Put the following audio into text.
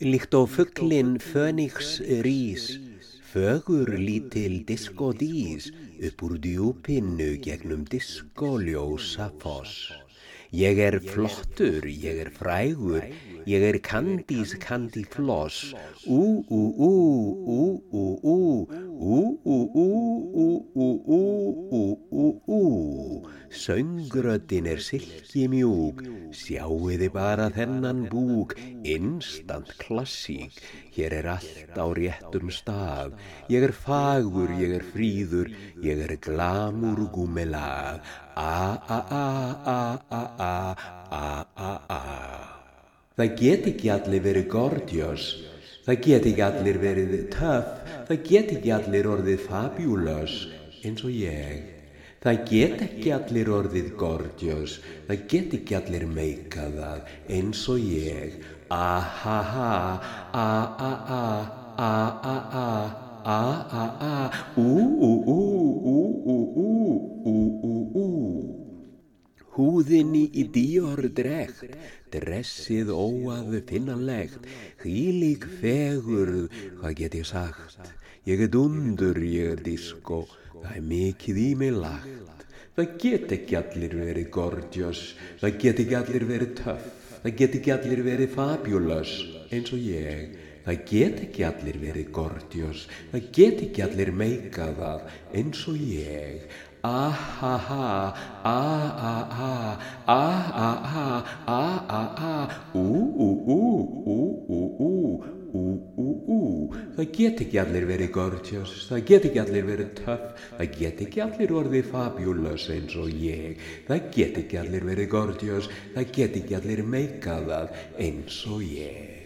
Líkt á fugglinn Fönix rís, fögur lítil diskodís upp úr djúpinnu gegnum diskoljósa foss. Ég er flottur, ég er frægur, ég er kandís kandi floss. Ú, ú, ú, ú, ú, ú, ú, ú, ú, ú, ú, ú, ú, ú, ú. Söngröddin er silki mjúk, sjáuði bara þennan búk, instant klassík. Hér er allt á réttum stað, ég er fagur, ég er fríður, ég er glamur gúmelag. A, a, a, a, a, a, a, a, a. Það get ekki allir verið gorgeous, það get ekki allir verið töff, það get ekki allir orðið fabulous eins og ég. Það get ekki allir orðið gorgeous, það get ekki allir meikað það eins og ég. A-ha-ha, a-a-a, a-a-a, a-a-a, ú-ú-ú-ú-ú-ú, ú-ú-ú. Húðinni í díor dregt, dressið óaðu finnanlegt, hýlík fegurð, hvað get ég sagt? Ég er dundur, ég er disko, það er mikið í mig lagt. Það get ekki allir verið gorgeous, það get ekki allir verið töff, það get ekki allir verið fabulous eins og ég. Það get ekki allir verið gorgeous, það get ekki allir meikað það eins og ég. Ah-ha-ha, ah-ah-ha, ah-ah-ha, ah-ah-ha, ú-ú-ú-ú-ú-ú, ú-ú-ú. Það get ekki allir verið gorgeous, það get ekki allir verið töff, það get ekki allir orðið fabulous eins og ég. Það get ekki allir verið gorgeous, það get ekki allir meikað það eins og ég.